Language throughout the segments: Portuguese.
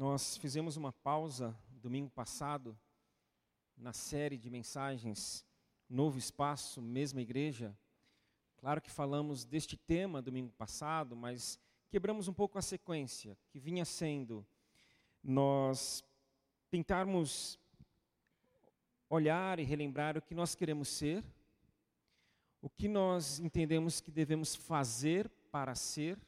Nós fizemos uma pausa domingo passado na série de mensagens Novo Espaço, Mesma Igreja. Claro que falamos deste tema domingo passado, mas quebramos um pouco a sequência, que vinha sendo nós tentarmos olhar e relembrar o que nós queremos ser, o que nós entendemos que devemos fazer para ser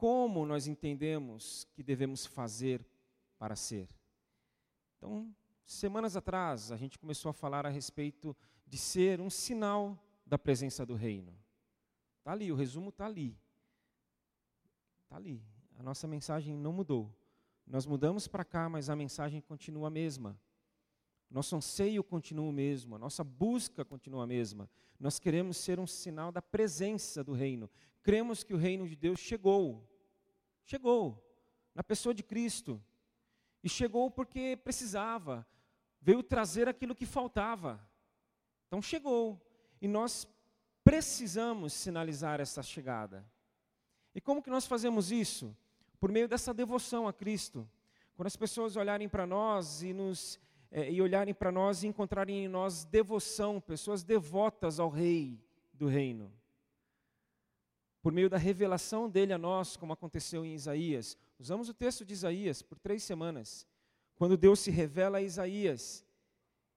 como nós entendemos que devemos fazer para ser. Então, semanas atrás, a gente começou a falar a respeito de ser um sinal da presença do reino. Está ali, o resumo está ali. Está ali. A nossa mensagem não mudou. Nós mudamos para cá, mas a mensagem continua a mesma. Nosso anseio continua o mesmo, a nossa busca continua a mesma. Nós queremos ser um sinal da presença do reino. Cremos que o reino de Deus chegou. Chegou na pessoa de Cristo. E chegou porque precisava. Veio trazer aquilo que faltava. Então chegou. E nós precisamos sinalizar essa chegada. E como que nós fazemos isso? Por meio dessa devoção a Cristo. Quando as pessoas olharem para nós e nos é, e olharem para nós e encontrarem em nós devoção, pessoas devotas ao Rei do Reino. Por meio da revelação dele a nós, como aconteceu em Isaías. Usamos o texto de Isaías por três semanas. Quando Deus se revela a Isaías.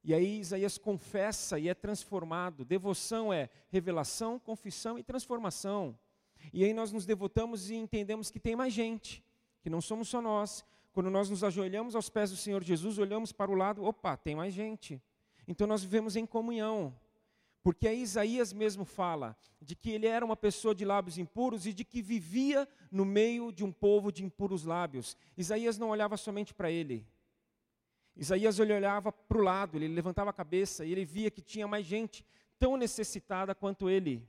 E aí Isaías confessa e é transformado. Devoção é revelação, confissão e transformação. E aí nós nos devotamos e entendemos que tem mais gente, que não somos só nós, quando nós nos ajoelhamos aos pés do Senhor Jesus, olhamos para o lado, opa, tem mais gente. Então nós vivemos em comunhão. Porque aí Isaías mesmo fala de que ele era uma pessoa de lábios impuros e de que vivia no meio de um povo de impuros lábios. Isaías não olhava somente para ele. Isaías ele olhava para o lado, ele levantava a cabeça e ele via que tinha mais gente tão necessitada quanto ele.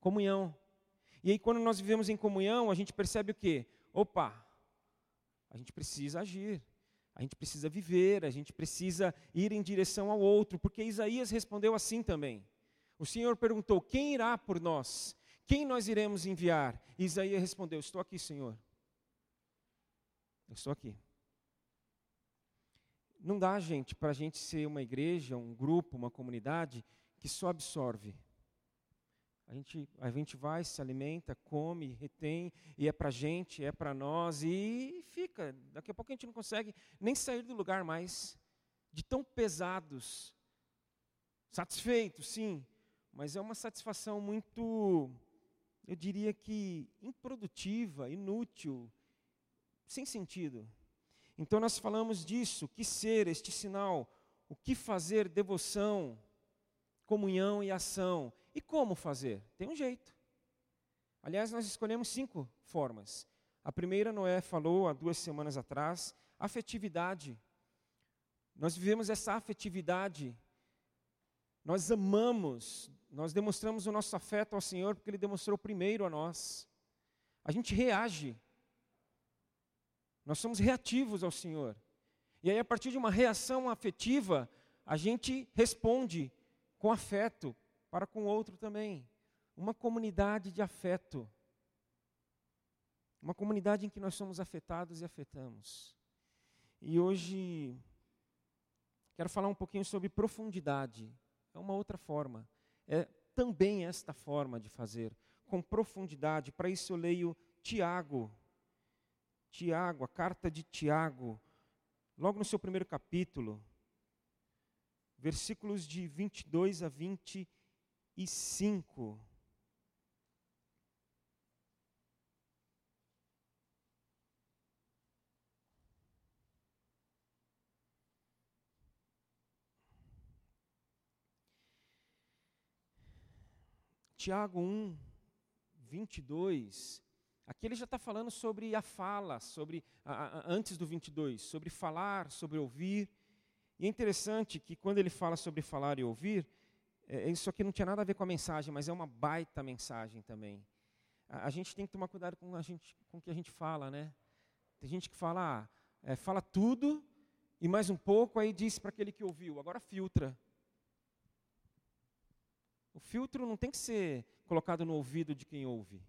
Comunhão. E aí quando nós vivemos em comunhão, a gente percebe o quê? Opa, a gente precisa agir, a gente precisa viver, a gente precisa ir em direção ao outro, porque Isaías respondeu assim também. O Senhor perguntou: Quem irá por nós? Quem nós iremos enviar? E Isaías respondeu: Estou aqui, Senhor. Eu estou aqui. Não dá, gente, para a gente ser uma igreja, um grupo, uma comunidade que só absorve. A gente, a gente vai, se alimenta, come, retém, e é para gente, é para nós, e fica. Daqui a pouco a gente não consegue nem sair do lugar mais, de tão pesados. Satisfeito, sim, mas é uma satisfação muito, eu diria que improdutiva, inútil, sem sentido. Então nós falamos disso, que ser este sinal, o que fazer devoção, comunhão e ação. E como fazer? Tem um jeito. Aliás, nós escolhemos cinco formas. A primeira, Noé falou há duas semanas atrás, afetividade. Nós vivemos essa afetividade. Nós amamos, nós demonstramos o nosso afeto ao Senhor porque Ele demonstrou primeiro a nós. A gente reage. Nós somos reativos ao Senhor. E aí, a partir de uma reação afetiva, a gente responde com afeto, para com o outro também. Uma comunidade de afeto. Uma comunidade em que nós somos afetados e afetamos. E hoje quero falar um pouquinho sobre profundidade. É uma outra forma. É também esta forma de fazer, com profundidade. Para isso eu leio Tiago. Tiago, a carta de Tiago, logo no seu primeiro capítulo, versículos de 22 a 25 e cinco. Tiago 1, 22, aqui ele já está falando sobre a fala, sobre a, a, antes do 22, sobre falar, sobre ouvir. E é interessante que quando ele fala sobre falar e ouvir, isso aqui não tinha nada a ver com a mensagem, mas é uma baita mensagem também. A, gente tem que tomar cuidado com, a gente, com o que a gente fala, né? Tem gente que fala, ah, é, fala tudo e mais um pouco, aí diz para aquele que ouviu, agora filtra. O filtro não tem que ser colocado no ouvido de quem ouve.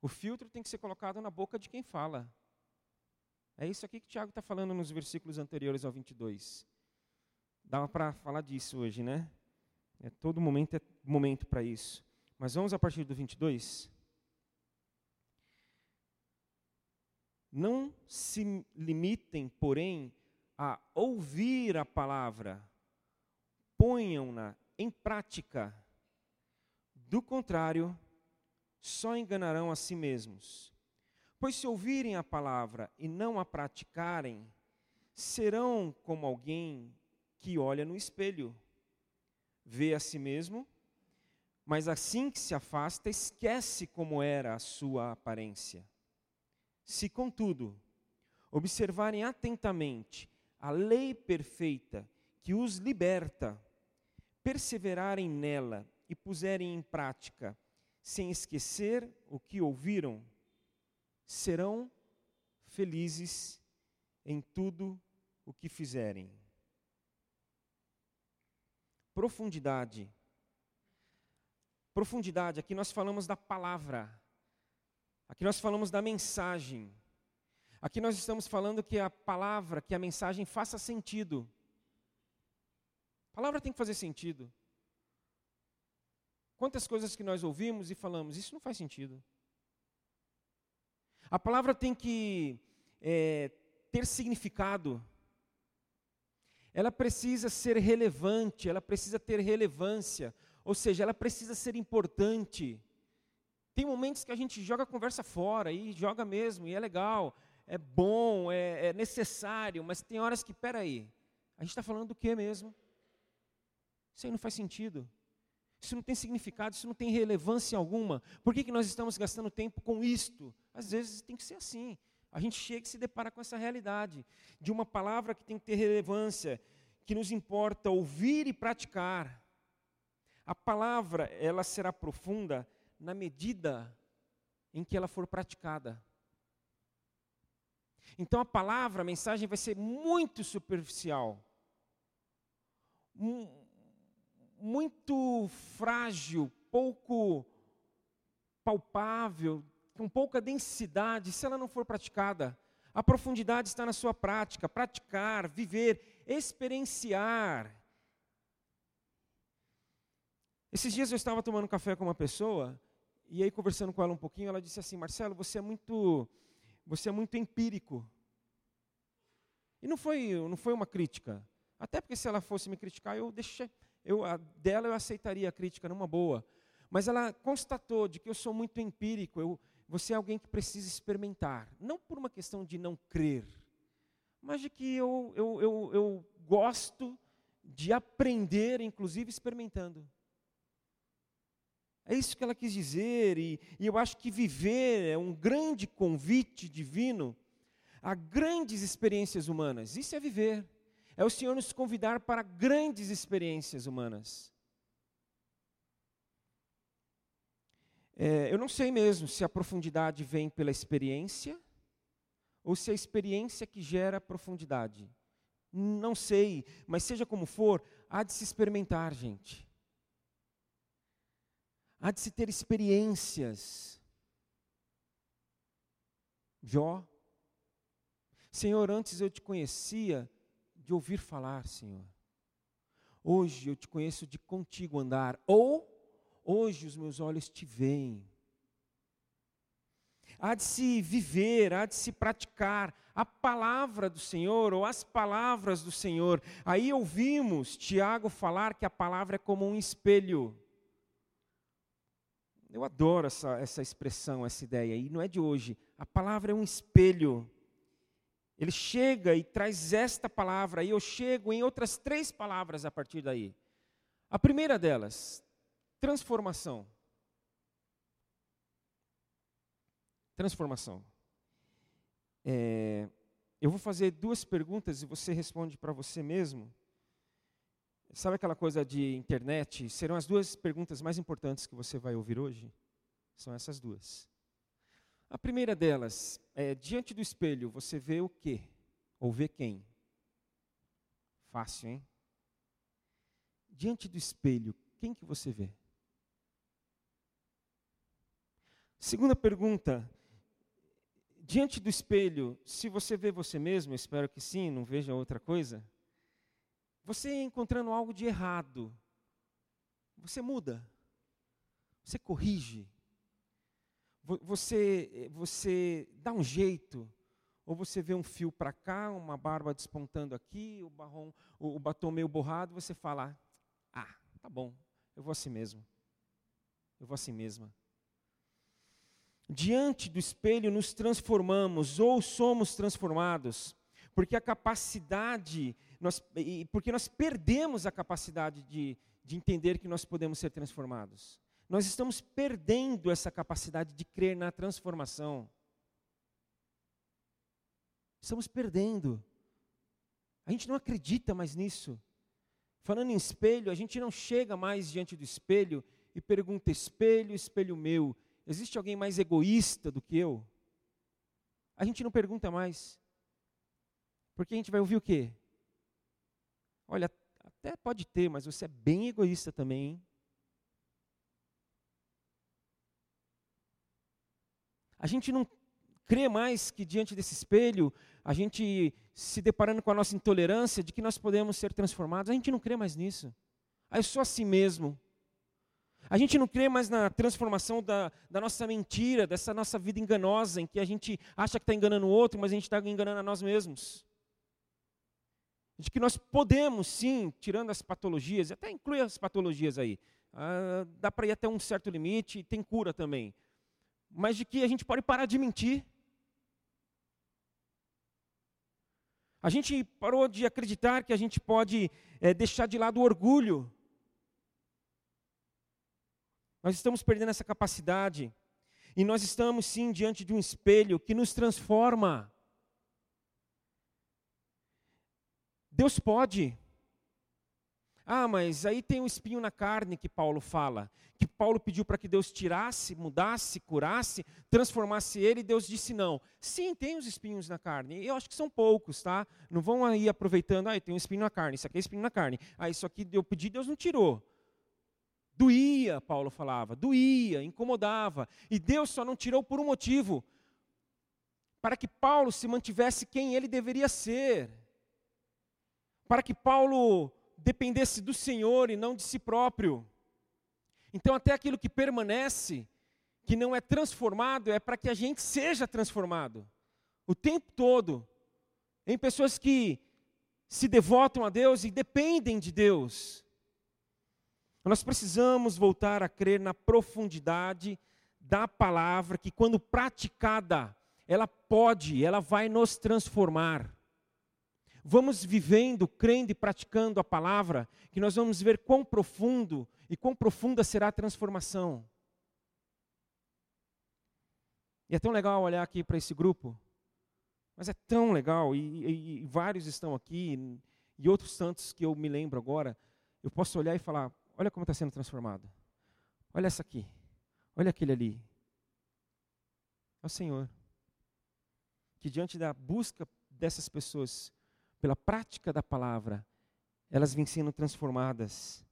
O filtro tem que ser colocado na boca de quem fala. É isso aqui que Tiago está falando nos versículos anteriores ao 22. Dá para falar disso hoje, né? É, todo momento é momento para isso. Mas vamos a partir do 22. Não se limitem, porém, a ouvir a palavra, ponham-na em prática. Do contrário, só enganarão a si mesmos. Pois se ouvirem a palavra e não a praticarem, serão como alguém que olha no espelho, vê a si mesmo, mas assim que se afasta, esquece como era a sua aparência. Se, contudo, observarem atentamente a lei perfeita que os liberta, perseverarem nela e puserem em prática, sem esquecer o que ouviram, serão felizes em tudo o que fizerem. Profundidade. Profundidade, aqui nós falamos da palavra, aqui nós falamos da mensagem, aqui nós estamos falando que a palavra, que a mensagem faça sentido. A palavra tem que fazer sentido. Quantas coisas que nós ouvimos e falamos, isso não faz sentido. A palavra tem que é, ter significado. Ela precisa ser relevante, ela precisa ter relevância, ou seja, ela precisa ser importante. Tem momentos que a gente joga a conversa fora, e joga mesmo, e é legal, é bom, é, é necessário, mas tem horas que, peraí, a gente está falando do que mesmo? Isso aí não faz sentido. Isso não tem significado, isso não tem relevância alguma. Por que, que nós estamos gastando tempo com isto? Às vezes tem que ser assim. A gente chega e se depara com essa realidade de uma palavra que tem que ter relevância, que nos importa ouvir e praticar. A palavra, ela será profunda na medida em que ela for praticada. Então a palavra, a mensagem vai ser muito superficial muito frágil, pouco palpável, com pouca densidade, se ela não for praticada. A profundidade está na sua prática, praticar, viver, experienciar. Esses dias eu estava tomando café com uma pessoa e aí conversando com ela um pouquinho, ela disse assim: "Marcelo, você é muito você é muito empírico". E não foi não foi uma crítica. Até porque se ela fosse me criticar, eu deixei eu, dela eu aceitaria a crítica numa boa. Mas ela constatou de que eu sou muito empírico, eu, você é alguém que precisa experimentar. Não por uma questão de não crer, mas de que eu, eu, eu, eu gosto de aprender, inclusive experimentando. É isso que ela quis dizer, e, e, eu acho que viver é um grande convite divino a grandes experiências humanas. Isso é viver. É o Senhor nos convidar para grandes experiências humanas. É, eu não sei mesmo se a profundidade vem pela experiência ou se é a experiência que gera profundidade. Não sei, mas seja como for, há de se experimentar, gente. Há de se ter experiências. Jó, Senhor, antes eu te conhecia de ouvir falar, Senhor. Hoje eu te conheço de contigo andar, ou hoje os meus olhos te veem. Há de se viver, há de se praticar a palavra do Senhor ou as palavras do Senhor. Aí ouvimos Tiago falar que a palavra é como um espelho. Eu adoro essa, essa expressão, essa ideia, e não é de hoje. A palavra é um espelho. Ele chega e traz esta palavra, e eu chego em outras três palavras a partir daí. A primeira delas, transformação. Transformação. É, eu vou fazer duas perguntas e você responde para você mesmo. Sabe aquela coisa de internet? Serão as duas perguntas mais importantes que você vai ouvir hoje? São essas duas. A primeira delas é: diante do espelho, você vê o quê? Ou vê quem? Fácil, hein? Diante do espelho, quem que você vê? Segunda pergunta: diante do espelho, se você vê você mesmo, espero que sim, não veja outra coisa, você encontrando algo de errado, você muda, você corrige, você, você dá um jeito, ou você vê um fio para cá, uma barba despontando aqui, o, barrom, o, o batom meio borrado, você fala: Ah, tá bom, eu vou assim mesmo. Eu vou assim mesma. Diante do espelho nos transformamos ou somos transformados, porque a capacidade, nós, porque nós perdemos a capacidade de, de entender que nós podemos ser transformados. Nós estamos perdendo essa capacidade de crer na transformação. Estamos perdendo. A gente não acredita mais nisso. Falando em espelho, a gente não chega mais diante do espelho e pergunta: espelho, espelho meu, existe alguém mais egoísta do que eu? A gente não pergunta mais. Porque a gente vai ouvir o quê? Olha, até pode ter, mas você é bem egoísta também, hein? A gente não crê mais que diante desse espelho, a gente se deparando com a nossa intolerância, de que nós podemos ser transformados, a gente não crê mais nisso. Ah, eu sou assim mesmo. A gente não crê mais na transformação da, da nossa mentira, dessa nossa vida enganosa, em que a gente acha que está enganando o outro, mas a gente está enganando a nós mesmos. De que nós podemos, sim, tirando as patologias, até inclui as patologias aí, ah, dá para ir até um certo limite tem cura também mas de que a gente pode parar de mentir. A gente parou de acreditar que a gente pode é, deixar de lado o orgulho. Nós estamos perdendo essa capacidade. E nós estamos, sim, diante de um espelho que nos transforma. Deus pode. Ah, mas aí tem um espinho na carne que Paulo fala, que Paulo pediu para que Deus tirasse, mudasse, curasse, transformasse ele, e Deus disse não. Sim, tem os espinhos na carne. Eu acho que são poucos, tá? Não vão aí aproveitando, ah, tem um espinho na carne, isso aqui é espinho na carne. Ah, isso aqui eu pedi, Deus não tirou. Doía, Paulo falava, doía, incomodava. E Deus só não tirou por um motivo: para que Paulo se mantivesse quem ele deveria ser. Para que Paulo dependesse do Senhor e não de si próprio. Então, até aquilo que permanece, que não é transformado, é para que a gente seja transformado. O tempo todo. Em pessoas que se devotam a Deus e dependem de Deus. Nós precisamos voltar a crer na profundidade da palavra, que quando praticada, ela pode, ela vai nos transformar vamos vivendo, crendo e praticando a palavra, que nós vamos ver quão profundo e quão profunda será a transformação. E é tão legal olhar aqui para esse grupo, mas é tão legal, e, e, e, vários estão aqui, e outros tantos que eu me lembro agora, eu posso olhar e falar: olha como está sendo transformado, olha essa aqui, olha aquele ali. É o Senhor, que diante da busca dessas pessoas, pela prática da palavra, elas vêm sendo transformadas.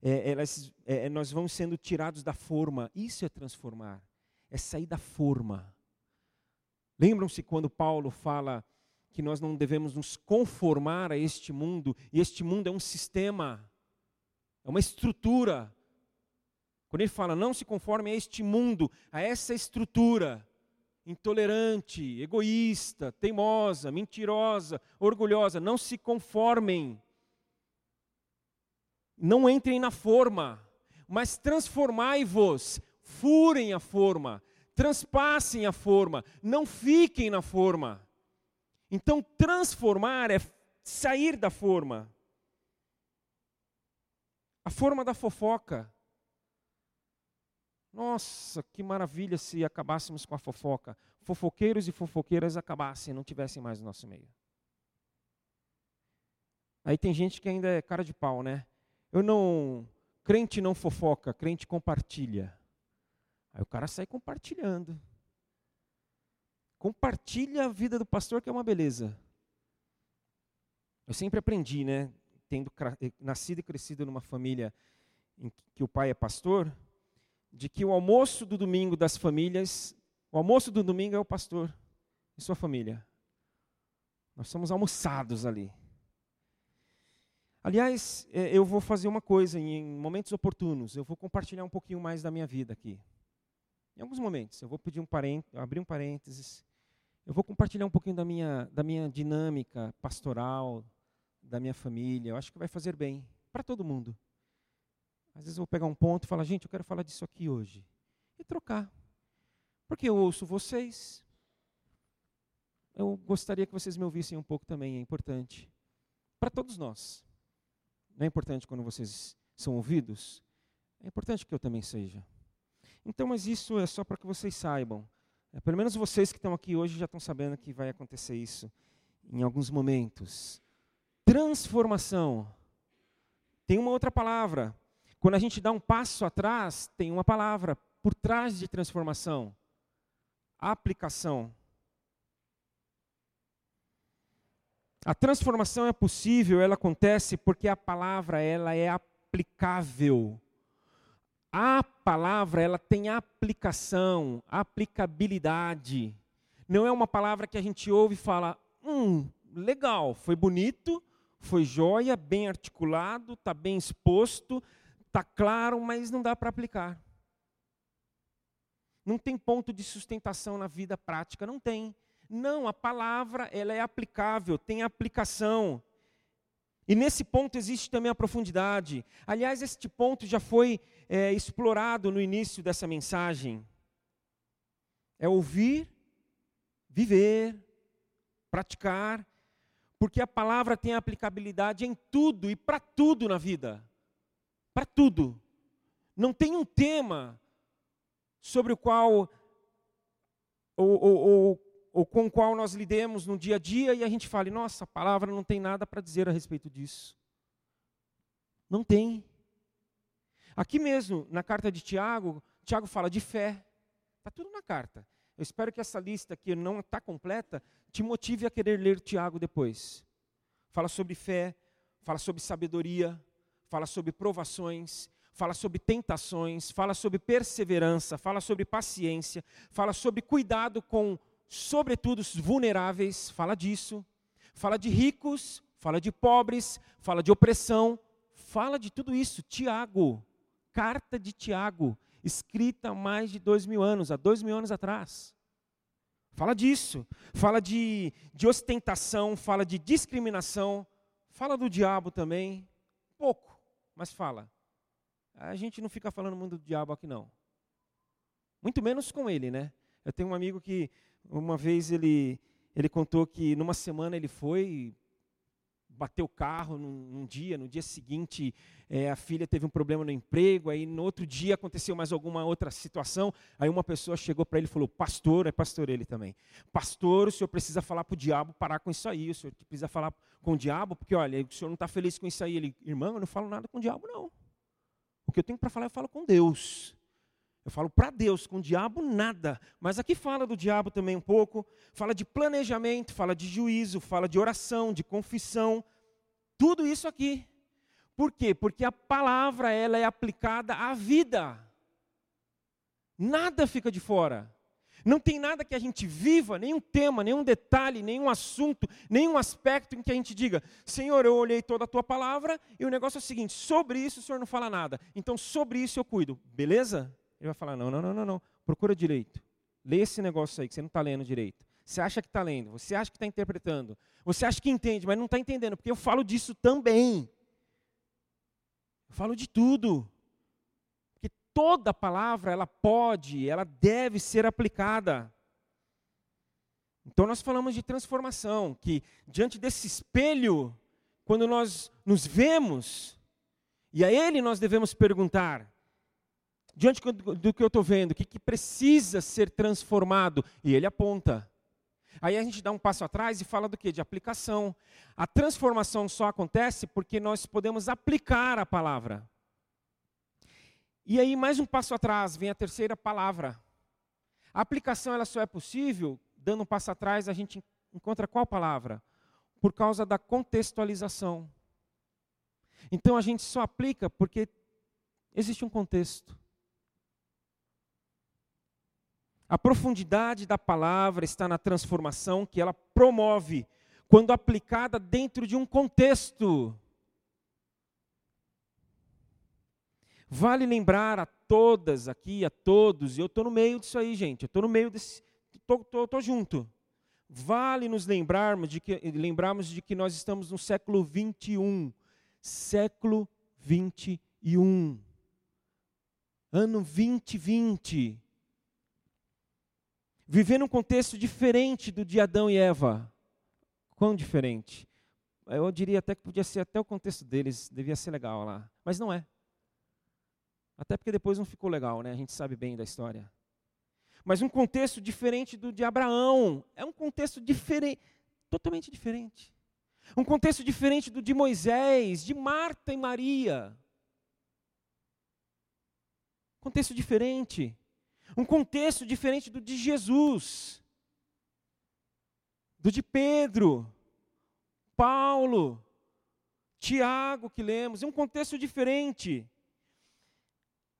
É, elas, é, nós vamos sendo tirados da forma. Isso é transformar. É sair da forma. Lembram-se quando Paulo fala que nós não devemos nos conformar a este mundo, e este mundo é um sistema, é uma estrutura. Quando ele fala, não se conforme a este mundo, a essa estrutura, intolerante, egoísta, teimosa, mentirosa, orgulhosa. Não se conformem. Não entrem na forma, mas transformai-vos, furem a forma, transpassem a forma, não fiquem na forma. Então, transformar é sair da forma. A forma da fofoca, nossa, que maravilha se acabássemos com a fofoca. Fofoqueiros e fofoqueiras acabassem, não tivessem mais no nosso meio. Aí tem gente que ainda é cara de pau, né? Eu não. Crente não fofoca, crente compartilha. Aí o cara sai compartilhando. Compartilha a vida do pastor, que é uma beleza. Eu sempre aprendi, né? Tendo nascido e crescido numa família em que o pai é pastor, de que o almoço do domingo das famílias, o almoço do domingo é o pastor. e sua família. Nós somos almoçados ali. Aliás, é, eu vou fazer uma coisa em momentos oportunos. Eu vou compartilhar um pouquinho mais da minha vida aqui. Em alguns momentos, eu vou pedir um abrir um parênteses. Eu vou compartilhar um pouquinho da minha, da minha dinâmica pastoral, da minha família. Eu acho que vai fazer bem para todo mundo. Às vezes eu vou pegar um ponto e falar, gente, eu quero falar disso aqui hoje. E trocar. Porque eu ouço vocês. Eu gostaria que vocês me ouvissem um pouco também, é importante. Para todos nós. Não é importante quando vocês são ouvidos? É importante que eu também seja. Então, mas isso é só para que vocês saibam. É, pelo menos vocês que estão aqui hoje já estão sabendo que vai acontecer isso em alguns momentos. Transformação. Tem uma outra palavra. Quando a gente dá um passo atrás, tem uma palavra por trás de transformação. Aplicação. A transformação é possível, ela acontece porque a palavra ela é aplicável. A palavra ela tem aplicação, aplicabilidade. Não é uma palavra que a gente ouve e fala, hum, legal, foi bonito, foi joia, bem articulado, está bem exposto, está claro, mas não dá para aplicar. Não tem ponto de sustentação na vida prática, não tem. Não, a palavra ela é aplicável, tem aplicação. E nesse ponto existe também a profundidade. Aliás, este ponto já foi é, explorado no início dessa mensagem. É ouvir, viver, praticar, porque a palavra tem aplicabilidade em tudo e para tudo na vida. Para tudo. Não tem um tema sobre o qual ou, ou, ou ou com o qual nós lidemos no dia a dia e a gente fale, nossa, a palavra não tem nada para dizer a respeito disso. Não tem. Aqui mesmo, na carta de Tiago, Tiago fala de fé. Está tudo na carta. Eu espero que essa lista aqui não está completa, te motive a querer ler Tiago depois. Fala sobre fé, fala sobre sabedoria, fala sobre provações, fala sobre tentações, fala sobre perseverança, fala sobre paciência, fala sobre cuidado com sobretudo os vulneráveis, fala disso. Fala de ricos, fala de pobres, fala de opressão, fala de tudo isso. Tiago, carta de Tiago, escrita há mais de dois mil anos, há dois mil anos atrás. Fala disso, fala de, de ostentação, fala de discriminação, fala do diabo também, pouco, mas fala. A gente não fica falando muito do diabo aqui não. Muito menos com ele, né? Eu tenho um amigo que uma vez ele, ele contou que numa semana ele foi, bateu o carro num, num, dia, no dia seguinte é, a filha teve um problema no emprego, aí no outro dia aconteceu mais alguma outra situação, aí uma pessoa chegou para ele e falou, pastor, é pastor ele também, pastor, o senhor precisa falar para o diabo parar com isso aí, o senhor precisa falar com o diabo, porque olha, o senhor não está feliz com isso aí. Ele, irmão, eu não falo nada com o diabo não, o que eu tenho para falar eu falo com Deus, eu falo para Deus, com o diabo nada. Mas aqui fala do diabo também um pouco. Fala de planejamento, fala de juízo, fala de oração, de confissão. Tudo isso aqui. Por quê? Porque a palavra ela é aplicada à vida. Nada fica de fora. Não tem nada que a gente viva, nenhum tema, nenhum detalhe, nenhum assunto, nenhum aspecto em que a gente diga: Senhor, eu olhei toda a tua palavra e o negócio é o seguinte: sobre isso o Senhor não fala nada. Então sobre isso eu cuido. Beleza? Ele vai falar: não, não, não, não, não. Procura direito. Lê esse negócio aí que você não está lendo direito. Você acha que está lendo, você acha que está interpretando, você acha que entende, mas não está entendendo, porque eu falo disso também. Eu falo de tudo. Porque toda palavra, ela pode, ela deve ser aplicada. Então nós falamos de transformação, que diante desse espelho, quando nós nos vemos, e a ele nós devemos perguntar: diante do que eu estou vendo, o que, que precisa ser transformado? E ele aponta. Aí a gente dá um passo atrás e fala do que? De aplicação. A transformação só acontece porque nós podemos aplicar a palavra. E aí, mais um passo atrás, vem a terceira palavra. A aplicação ela só é possível, dando um passo atrás, a gente encontra qual palavra? Por causa da contextualização. Então a gente só aplica porque existe um contexto. A profundidade da palavra está na transformação que ela promove quando aplicada dentro de um contexto. Vale lembrar a todas aqui, a todos, e eu estou no meio disso aí, gente, eu estou no meio desse, estou junto. Vale nos lembrarmos de, que, lembrarmos de que nós estamos no século 21, século 21, ano 2020, vivendo um contexto diferente do de Adão e Eva. Quão diferente? Eu diria até que podia ser até o contexto deles, devia ser legal lá, mas não é. Até porque depois não ficou legal, né? A gente sabe bem da história. Mas um contexto diferente do de Abraão. É um contexto diferente, totalmente diferente. Um contexto diferente do de Moisés, de Marta e Maria. Contexto diferente. Um contexto diferente do de Jesus. Do de Pedro, Paulo, Tiago que lemos. É um contexto diferente.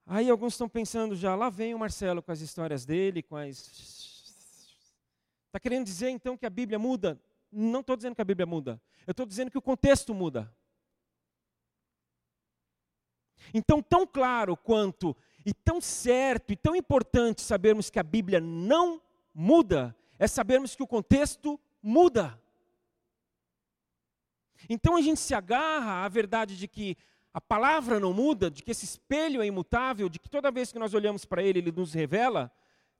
Aí alguns estão pensando já, lá vem o Marcelo com as histórias dele, com as. Está querendo dizer então que a Bíblia muda? Não estou dizendo que a Bíblia muda. Eu estou dizendo que o contexto muda. Então, tão claro quanto, e tão certo, e tão importante sabermos que a Bíblia não muda, é sabermos que o contexto muda. Então a gente se agarra à verdade de que a palavra não muda, de que esse espelho é imutável, de que toda vez que nós olhamos para ele, ele nos revela,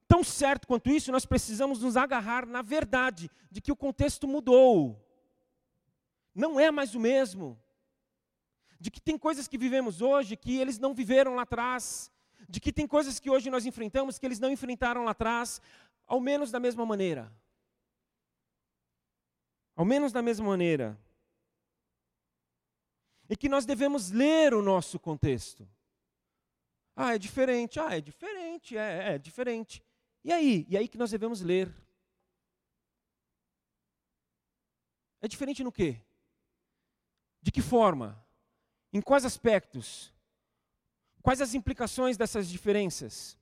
tão certo quanto isso, nós precisamos nos agarrar na verdade de que o contexto mudou. Não é mais o mesmo. De que tem coisas que vivemos hoje que eles não viveram lá atrás. De que tem coisas que hoje nós enfrentamos que eles não enfrentaram lá atrás, ao menos da mesma maneira. Ao menos da mesma maneira e que nós devemos ler o nosso contexto. Ah, é diferente. Ah, é diferente. É, é diferente. E aí? E aí que nós devemos ler. É diferente no quê? De que forma? Em quais aspectos? Quais as implicações dessas diferenças?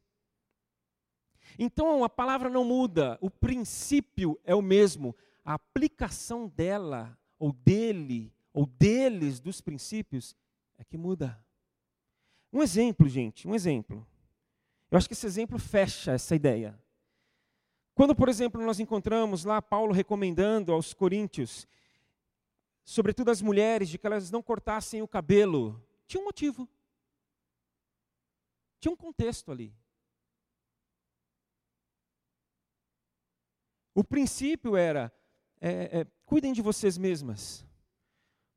Então a palavra não muda, o princípio é o mesmo, a aplicação dela ou dele ou deles, dos princípios, é que muda. Um exemplo, gente, um exemplo. Eu acho que esse exemplo fecha essa ideia. Quando, por exemplo, nós encontramos lá Paulo recomendando aos coríntios, sobretudo as mulheres, de que elas não cortassem o cabelo, tinha um motivo. Tinha um contexto ali. O princípio era: é, é, cuidem de vocês mesmas.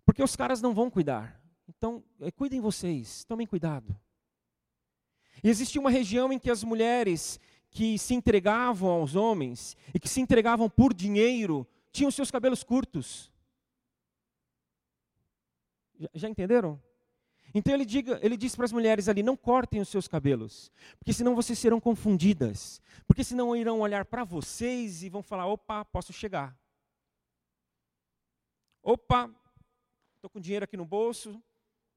Porque os caras não vão cuidar. Então, é, cuidem vocês, tomem cuidado. E existia uma região em que as mulheres que se entregavam aos homens e que se entregavam por dinheiro tinham seus cabelos curtos. Já, já entenderam? Então ele, diga, ele diz para as mulheres ali: não cortem os seus cabelos, porque senão vocês serão confundidas. Porque senão irão olhar para vocês e vão falar: opa, posso chegar. Opa, estou com dinheiro aqui no bolso,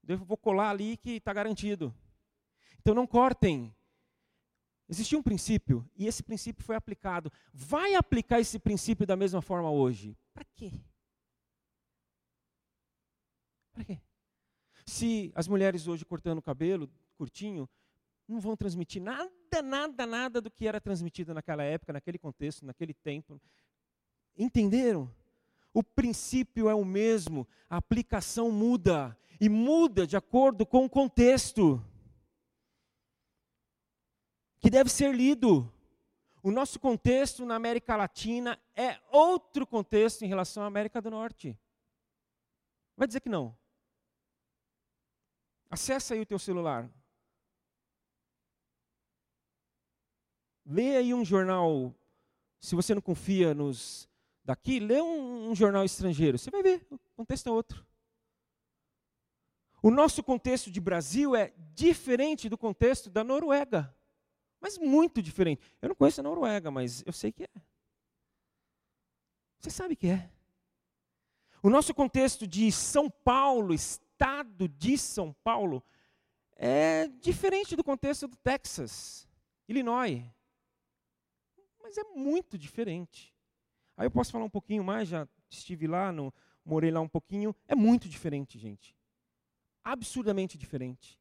vou colar ali que está garantido. Então não cortem. Existia um princípio e esse princípio foi aplicado. Vai aplicar esse princípio da mesma forma hoje? Para quê? Para quê? Se as mulheres hoje cortando o cabelo curtinho, não vão transmitir nada, nada, nada do que era transmitido naquela época, naquele contexto, naquele tempo. Entenderam? O princípio é o mesmo, a aplicação muda e muda de acordo com o contexto que deve ser lido. O nosso contexto na América Latina é outro contexto em relação à América do Norte. Vai dizer que não. Acesse aí o teu celular. Lê aí um jornal, se você não confia nos daqui, lê um, um jornal estrangeiro, você vai ver, o contexto é outro. O nosso contexto de Brasil é diferente do contexto da Noruega. Mas muito diferente. Eu não conheço a Noruega, mas eu sei que é. Você sabe que é. O nosso contexto de São Paulo, estado de São Paulo, é diferente do contexto do Texas, Illinois. mas é muito diferente. Aí eu posso falar um pouquinho mais, já estive lá, no, morei lá um pouquinho. É muito diferente, gente. Absurdamente diferente.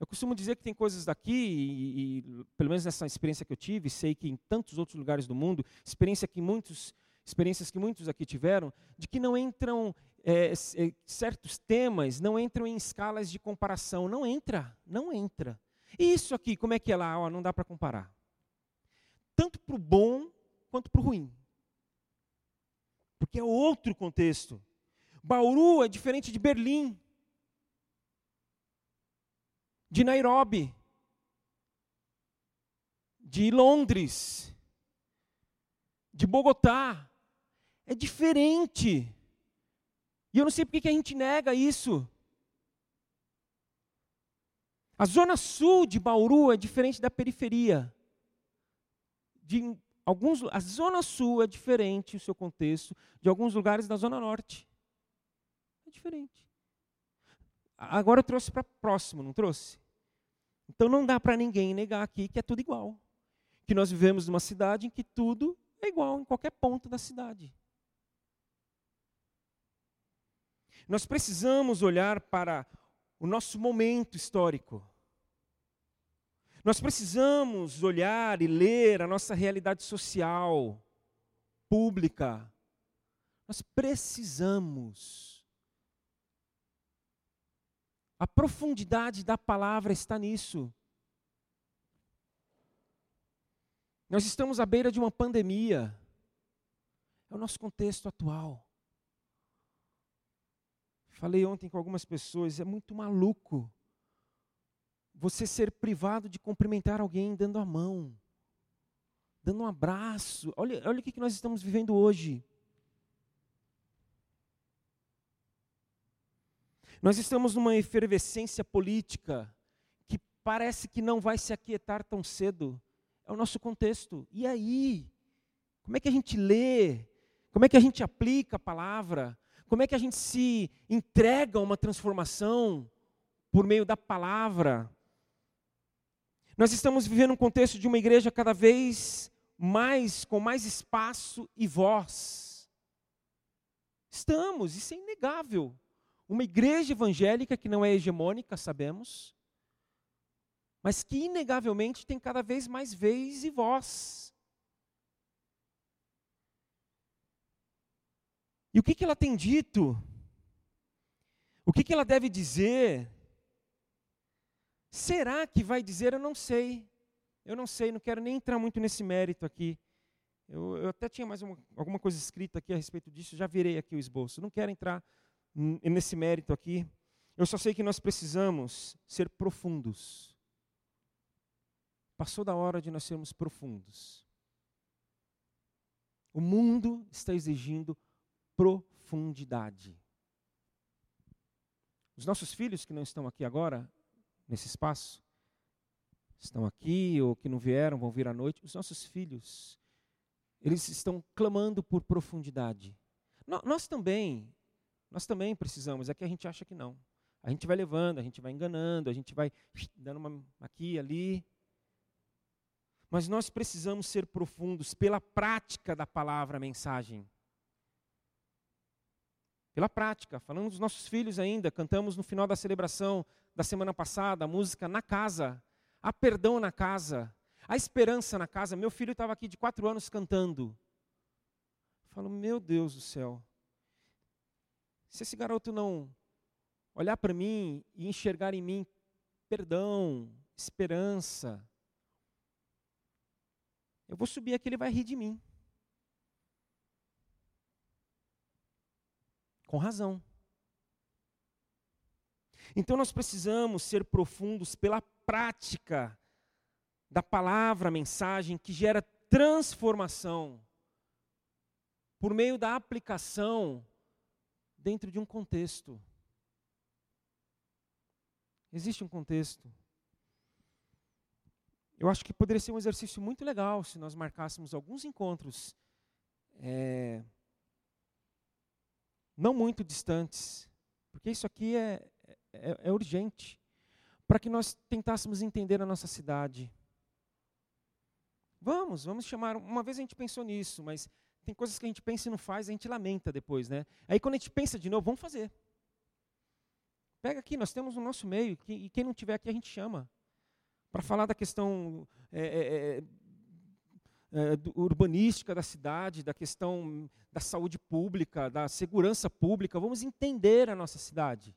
Eu costumo dizer que tem coisas daqui, e, e, pelo menos nessa experiência que eu tive, sei que em tantos outros lugares do mundo, experiência que muitos, experiências que muitos aqui tiveram, de que não entram é, é, certos temas, não entram em escalas de comparação. Não entra, não entra. E isso aqui, como é que é lá? Oh, não dá para comparar. Tanto para o bom quanto para o ruim. Porque é outro contexto. Bauru é diferente de Berlim de Nairobi, de Londres, de Bogotá. É diferente. E eu não sei por que a gente nega isso. A zona sul de Bauru é diferente da periferia. De alguns, a zona sul é diferente, o seu contexto, de alguns lugares da zona norte. É diferente. Agora eu trouxe para próximo, não trouxe? Então não dá para ninguém negar aqui que é tudo igual. Que nós vivemos numa cidade em que tudo é igual em qualquer ponto da cidade. Nós precisamos olhar para o nosso momento histórico. Nós precisamos olhar e ler a nossa realidade social, pública. Nós precisamos a profundidade da palavra está nisso. Nós estamos à beira de uma pandemia. É o nosso contexto atual. Falei ontem com algumas pessoas, é muito maluco você ser privado de cumprimentar alguém dando a mão, dando um abraço. Olha, olha o que nós estamos vivendo hoje. Nós estamos numa efervescência política que parece que não vai se aquietar tão cedo. É o nosso contexto. E aí? Como é que a gente lê? Como é que a gente aplica a palavra? Como é que a gente se entrega a uma transformação por meio da palavra? Nós estamos vivendo um contexto de uma igreja cada vez mais com mais espaço e voz. Estamos, isso é inegável. Uma igreja evangélica que não é hegemônica, sabemos, mas que inegavelmente tem cada vez mais vez e voz. E o que, que ela tem dito? O que, que ela deve dizer? Será que vai dizer? Eu não sei. Eu não sei, não quero nem entrar muito nesse mérito aqui. Eu, eu até tinha mais uma, alguma coisa escrita aqui a respeito disso, já virei aqui o esboço. Não quero entrar nesse mérito aqui. Eu só sei que nós precisamos ser profundos. Passou da hora de nós sermos profundos. O mundo está exigindo profundidade. Os nossos filhos que não estão aqui agora, nesse espaço, estão aqui ou que não vieram, vão vir à noite, os nossos filhos, eles estão clamando por profundidade. Nós também, nós também precisamos, é que a gente acha que não. A gente vai levando, a gente vai enganando, a gente vai dando uma aqui, ali. Mas nós precisamos ser profundos pela prática da palavra, mensagem. Pela prática, falando dos nossos filhos ainda, cantamos no final da celebração da semana passada a música Na Casa, há perdão na casa, há esperança na casa. Meu filho estava aqui de quatro anos cantando. Eu falo, meu Deus do céu, se esse garoto não olhar para mim e enxergar em mim perdão, esperança, eu vou subir aqui, ele vai rir de mim. Com razão. Então nós precisamos ser profundos pela prática da palavra, mensagem que gera transformação por meio da aplicação dentro de um contexto. Existe um contexto. Eu acho que poderia ser um exercício muito legal se nós marcássemos alguns encontros é, não muito distantes, porque isso aqui é, é, é urgente, para que nós tentássemos entender a nossa cidade. Vamos, vamos chamar. Uma vez a gente pensou nisso, mas tem coisas que a gente pensa e não faz, a gente lamenta depois, né? Aí quando a gente pensa de novo, vamos fazer. Pega aqui, nós temos no nosso meio, e quem não tiver aqui a gente chama. Para falar da questão é, é, é urbanística da cidade, da questão da saúde pública, da segurança pública, vamos entender a nossa cidade.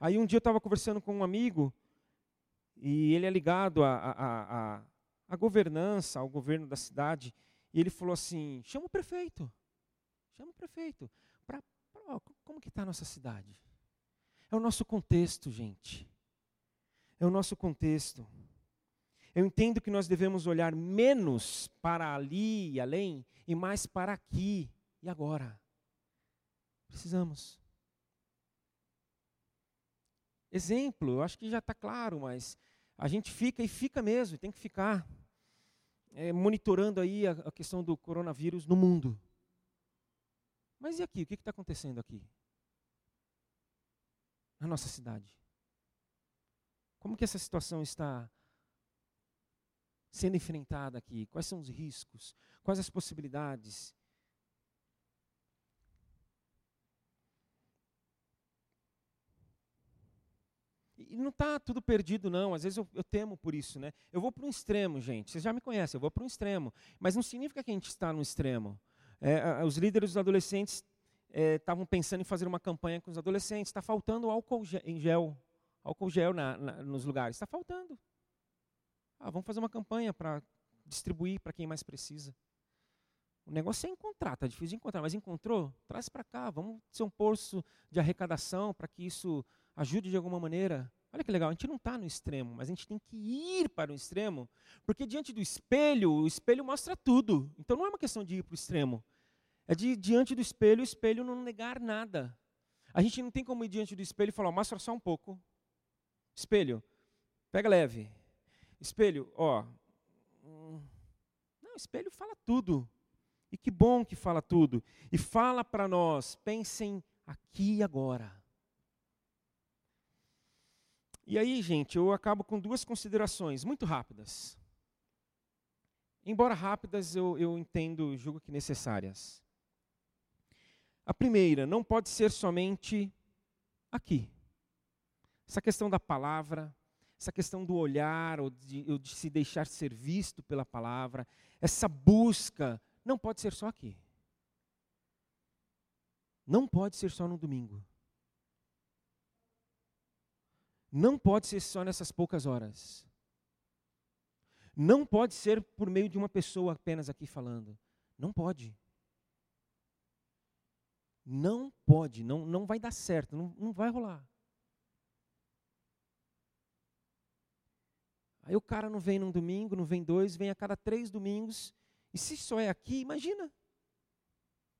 Aí um dia eu estava conversando com um amigo, e ele é ligado à governança, ao governo da cidade, e ele falou assim: chama o prefeito, chama o prefeito. Pra, pra, como que está a nossa cidade? É o nosso contexto, gente. É o nosso contexto. Eu entendo que nós devemos olhar menos para ali e além e mais para aqui e agora. Precisamos. Exemplo, eu acho que já está claro, mas a gente fica e fica mesmo, tem que ficar é, monitorando aí a, a questão do coronavírus no mundo. Mas e aqui? O que está acontecendo aqui? Na nossa cidade. Como que essa situação está sendo enfrentada aqui? Quais são os riscos? Quais as possibilidades? E não está tudo perdido, não. Às vezes eu, eu temo por isso. Né? Eu vou para um extremo, gente. Vocês já me conhecem, eu vou para um extremo. Mas não significa que a gente está no extremo. É, os líderes dos adolescentes estavam é, pensando em fazer uma campanha com os adolescentes. Está faltando álcool gel, álcool gel na, na, nos lugares. Está faltando. Ah, vamos fazer uma campanha para distribuir para quem mais precisa. O negócio é encontrar, está difícil de encontrar, mas encontrou? Traz para cá, vamos ser um poço de arrecadação para que isso ajude de alguma maneira. Olha que legal, a gente não está no extremo, mas a gente tem que ir para o extremo, porque diante do espelho, o espelho mostra tudo. Então não é uma questão de ir para o extremo. É de diante do espelho, o espelho não negar nada. A gente não tem como ir diante do espelho e falar, mostra só um pouco. Espelho, pega leve. Espelho, ó. Hum, não, espelho fala tudo. E que bom que fala tudo. E fala para nós, pensem aqui e agora. E aí, gente, eu acabo com duas considerações muito rápidas. Embora rápidas, eu, eu entendo, julgo que necessárias. A primeira, não pode ser somente aqui. Essa questão da palavra, essa questão do olhar, ou de, ou de se deixar ser visto pela palavra, essa busca, não pode ser só aqui. Não pode ser só no domingo. Não pode ser só nessas poucas horas. Não pode ser por meio de uma pessoa apenas aqui falando. Não pode. Não pode, não, não vai dar certo, não, não vai rolar. Aí o cara não vem num domingo, não vem dois, vem a cada três domingos. E se só é aqui, imagina.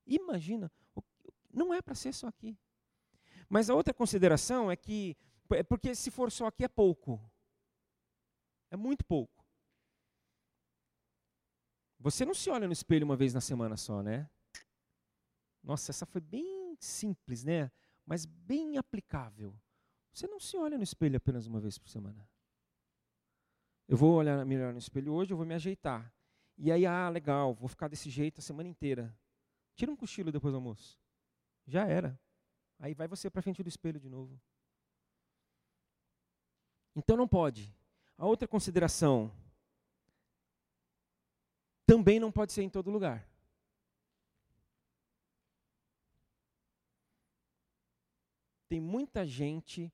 Imagina. Não é para ser só aqui. Mas a outra consideração é que, é porque se for só aqui é pouco. É muito pouco. Você não se olha no espelho uma vez na semana só, né? Nossa, essa foi bem simples, né? Mas bem aplicável. Você não se olha no espelho apenas uma vez por semana. Eu vou olhar melhor no espelho hoje, eu vou me ajeitar. E aí, ah, legal, vou ficar desse jeito a semana inteira. Tira um cochilo depois do almoço. Já era. Aí vai você para frente do espelho de novo. Então não pode. A outra consideração também não pode ser em todo lugar. Tem muita gente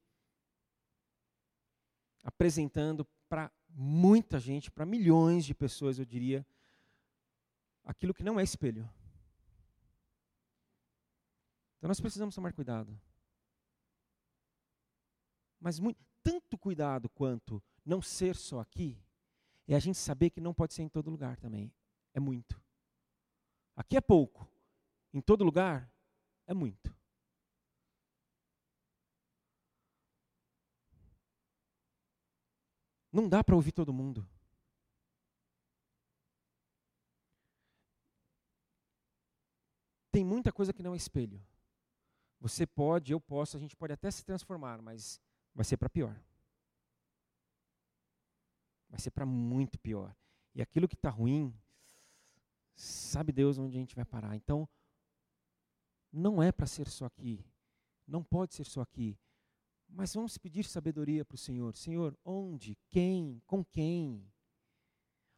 apresentando para muita gente, para milhões de pessoas, eu diria, aquilo que não é espelho. Então nós precisamos tomar cuidado. Mas muito, tanto cuidado quanto não ser só aqui, é a gente saber que não pode ser em todo lugar também. É muito. Aqui é pouco. Em todo lugar é muito. Não dá para ouvir todo mundo. Tem muita coisa que não é espelho. Você pode, eu posso, a gente pode até se transformar, mas vai ser para pior. Vai ser para muito pior. E aquilo que está ruim, sabe Deus onde a gente vai parar. Então, não é para ser só aqui. Não pode ser só aqui. Mas vamos pedir sabedoria para o Senhor. Senhor, onde? Quem? Com quem?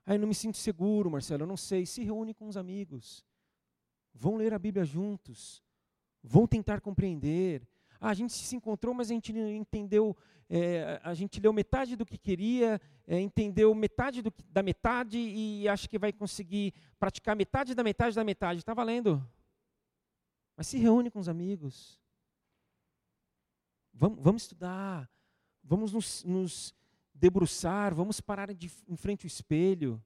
Aí eu não me sinto seguro, Marcelo, eu não sei. Se reúne com os amigos. Vão ler a Bíblia juntos. Vão tentar compreender. Ah, a gente se encontrou, mas a gente entendeu, é, a gente leu metade do que queria, é, entendeu metade do, da metade e acha que vai conseguir praticar metade da metade da metade. Está valendo. Mas se reúne com os amigos. Vamos, vamos estudar. Vamos nos, nos debruçar. Vamos parar de, em frente ao espelho.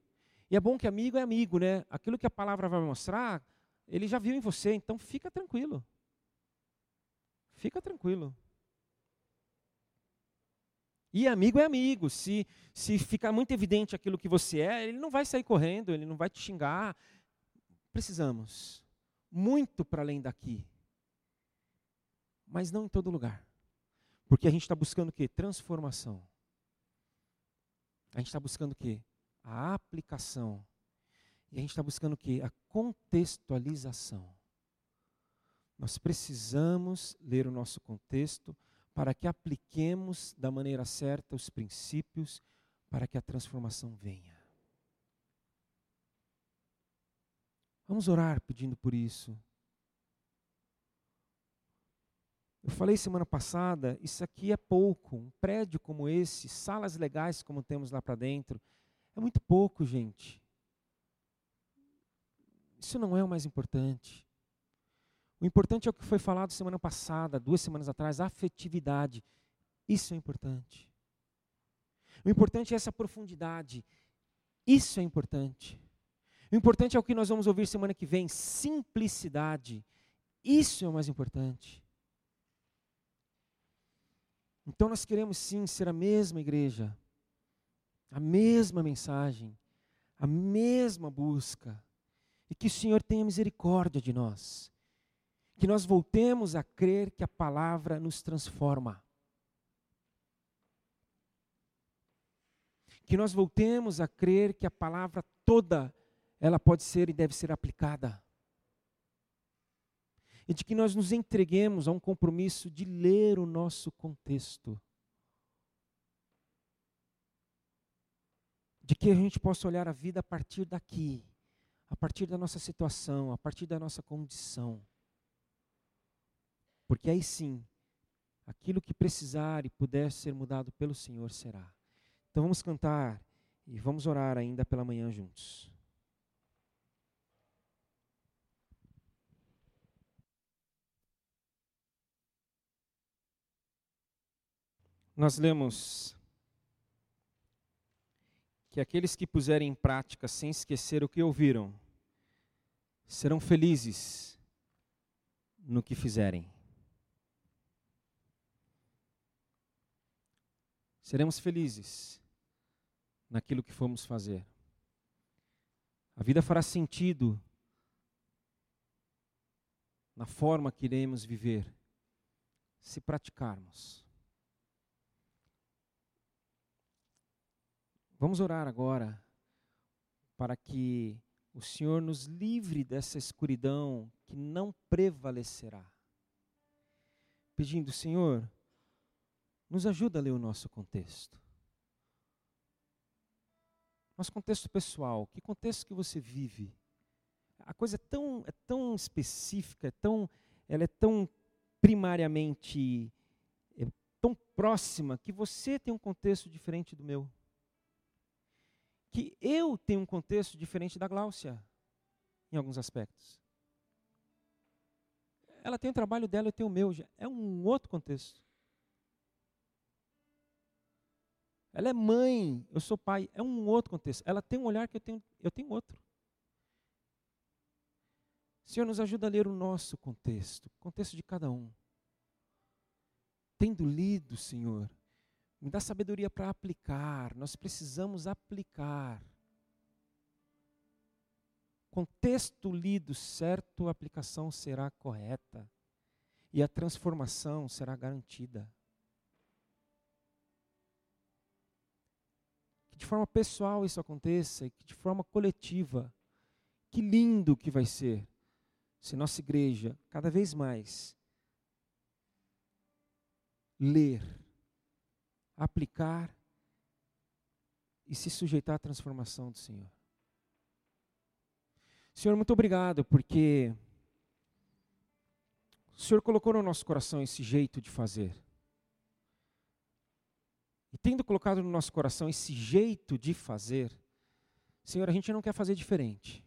E é bom que amigo é amigo, né? Aquilo que a palavra vai mostrar, ele já viu em você, então fica tranquilo. Fica tranquilo. E amigo é amigo. Se, se ficar muito evidente aquilo que você é, ele não vai sair correndo, ele não vai te xingar. Precisamos. Muito para além daqui. Mas não em todo lugar. Porque a gente está buscando o quê? Transformação. A gente está buscando o quê? A aplicação. E a gente está buscando o quê? A contextualização. Nós precisamos ler o nosso contexto para que apliquemos da maneira certa os princípios para que a transformação venha. Vamos orar pedindo por isso. Eu falei semana passada, isso aqui é pouco. Um prédio como esse, salas legais como temos lá para dentro, é muito pouco, gente. Isso não é o mais importante. O importante é o que foi falado semana passada, duas semanas atrás, afetividade. Isso é importante. O importante é essa profundidade. Isso é importante. O importante é o que nós vamos ouvir semana que vem, simplicidade. Isso é o mais importante. Então nós queremos sim ser a mesma igreja, a mesma mensagem, a mesma busca, e que o Senhor tenha misericórdia de nós que nós voltemos a crer que a palavra nos transforma. Que nós voltemos a crer que a palavra toda ela pode ser e deve ser aplicada. E de que nós nos entreguemos a um compromisso de ler o nosso contexto. De que a gente possa olhar a vida a partir daqui, a partir da nossa situação, a partir da nossa condição. Porque aí sim, aquilo que precisar e puder ser mudado pelo Senhor será. Então vamos cantar e vamos orar ainda pela manhã juntos. Nós lemos que aqueles que puserem em prática sem esquecer o que ouviram serão felizes no que fizerem. seremos felizes naquilo que formos fazer. A vida fará sentido na forma que iremos viver, se praticarmos. Vamos orar agora para que o Senhor nos livre dessa escuridão que não prevalecerá. Pedindo, Senhor, nos ajuda a ler o nosso contexto. Nosso contexto pessoal, que contexto que você vive? A coisa é tão, é tão específica, é tão, ela é tão primariamente é tão próxima que você tem um contexto diferente do meu. Que eu tenho um contexto diferente da Gláucia, em alguns aspectos. Ela tem o trabalho dela, eu tenho o meu. É um outro contexto. Ela é mãe, eu sou pai, é um outro contexto. Ela tem um olhar que eu tenho, eu tenho outro. Senhor, nos ajuda a ler o nosso contexto, o contexto de cada um. Tendo lido, Senhor, me dá sabedoria para aplicar. Nós precisamos aplicar. Contexto lido certo, a aplicação será correta e a transformação será garantida. que de forma pessoal isso aconteça e que de forma coletiva. Que lindo que vai ser se nossa igreja cada vez mais ler, aplicar e se sujeitar à transformação do Senhor. Senhor, muito obrigado, porque o Senhor colocou no nosso coração esse jeito de fazer. E tendo colocado no nosso coração esse jeito de fazer, Senhor, a gente não quer fazer diferente.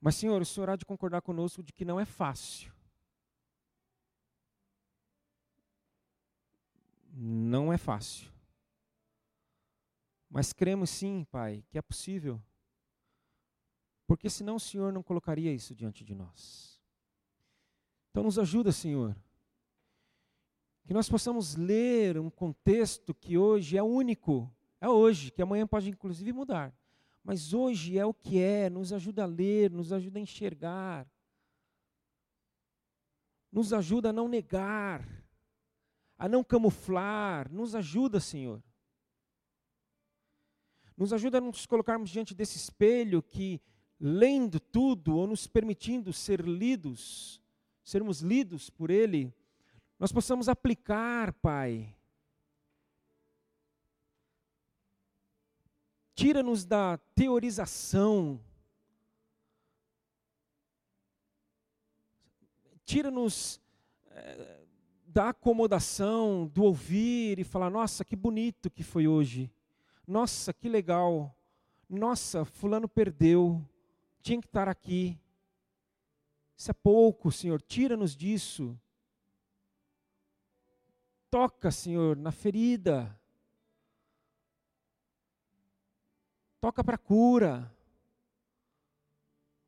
Mas, Senhor, o Senhor há de concordar conosco de que não é fácil. Não é fácil. Mas cremos sim, Pai, que é possível. Porque senão o Senhor não colocaria isso diante de nós. Então nos ajuda, Senhor. Que nós possamos ler um contexto que hoje é único, é hoje, que amanhã pode inclusive mudar. Mas hoje é o que é, nos ajuda a ler, nos ajuda a enxergar, nos ajuda a não negar, a não camuflar, nos ajuda, Senhor. Nos ajuda a nos colocarmos diante desse espelho que lendo tudo ou nos permitindo ser lidos, sermos lidos por Ele, nós possamos aplicar, Pai. Tira-nos da teorização, tira-nos é, da acomodação, do ouvir e falar: nossa, que bonito que foi hoje, nossa, que legal, nossa, Fulano perdeu, tinha que estar aqui. Isso é pouco, Senhor, tira-nos disso. Toca, Senhor, na ferida. Toca para cura,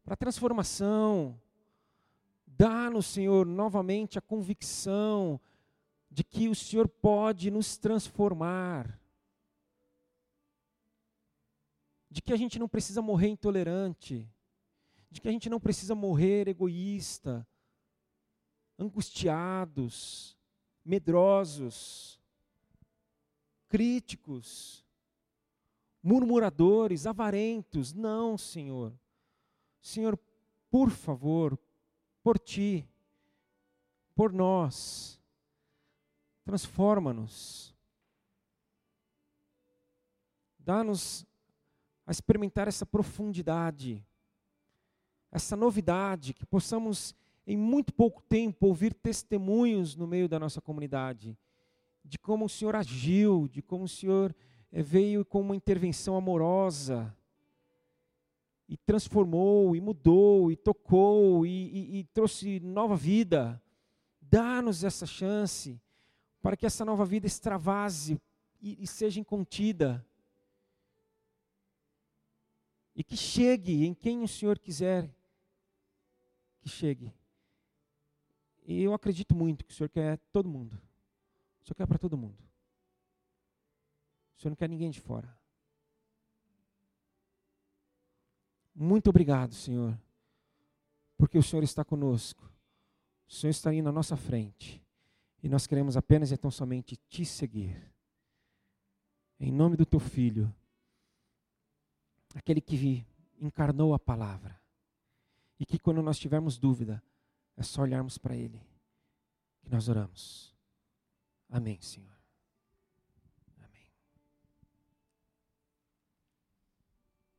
para transformação. Dá-nos, Senhor, novamente a convicção de que o Senhor pode nos transformar. De que a gente não precisa morrer intolerante de que a gente não precisa morrer egoísta, angustiados, medrosos, críticos, murmuradores, avarentos. Não, Senhor. Senhor, por favor, por ti, por nós, transforma-nos. Dá-nos a experimentar essa profundidade essa novidade, que possamos em muito pouco tempo ouvir testemunhos no meio da nossa comunidade de como o Senhor agiu, de como o Senhor eh, veio com uma intervenção amorosa e transformou, e mudou, e tocou, e, e, e trouxe nova vida. Dá-nos essa chance para que essa nova vida extravase e, e seja incontida. E que chegue em quem o Senhor quiser que chegue. E eu acredito muito que o Senhor quer todo mundo. O Senhor quer para todo mundo. O Senhor não quer ninguém de fora. Muito obrigado, Senhor, porque o Senhor está conosco. O Senhor está aí na nossa frente. E nós queremos apenas e tão somente te seguir. Em nome do teu filho, aquele que encarnou a palavra e que quando nós tivermos dúvida, é só olharmos para Ele que nós oramos. Amém, Senhor.